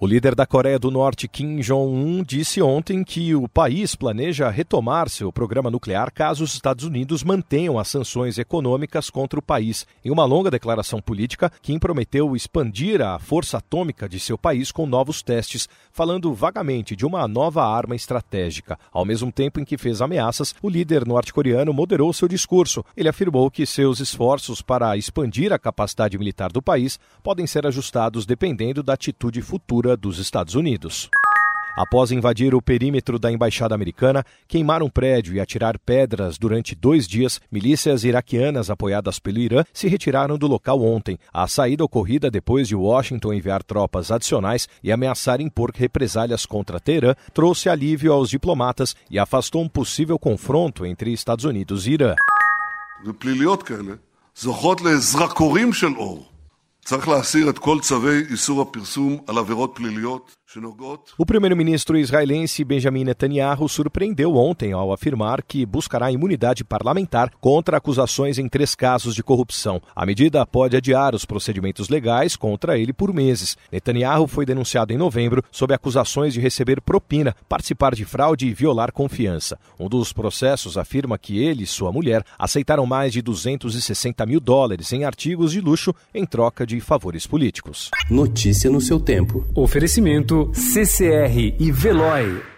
O líder da Coreia do Norte, Kim Jong-un, disse ontem que o país planeja retomar seu programa nuclear caso os Estados Unidos mantenham as sanções econômicas contra o país. Em uma longa declaração política, Kim prometeu expandir a força atômica de seu país com novos testes, falando vagamente de uma nova arma estratégica. Ao mesmo tempo em que fez ameaças, o líder norte-coreano moderou seu discurso. Ele afirmou que seus esforços para expandir a capacidade militar do país podem ser ajustados dependendo da atitude futura dos Estados Unidos. Após invadir o perímetro da embaixada americana, queimar um prédio e atirar pedras durante dois dias, milícias iraquianas apoiadas pelo Irã se retiraram do local ontem. A saída ocorrida depois de Washington enviar tropas adicionais e ameaçar impor represálias contra Teherã trouxe alívio aos diplomatas e afastou um possível confronto entre Estados Unidos e Irã. צריך להסיר את כל צווי איסור הפרסום על עבירות פליליות O primeiro-ministro israelense Benjamin Netanyahu surpreendeu ontem ao afirmar que buscará imunidade parlamentar contra acusações em três casos de corrupção. A medida pode adiar os procedimentos legais contra ele por meses. Netanyahu foi denunciado em novembro sob acusações de receber propina, participar de fraude e violar confiança. Um dos processos afirma que ele e sua mulher aceitaram mais de 260 mil dólares em artigos de luxo em troca de favores políticos. Notícia no seu tempo. Oferecimento CCR e Veloy.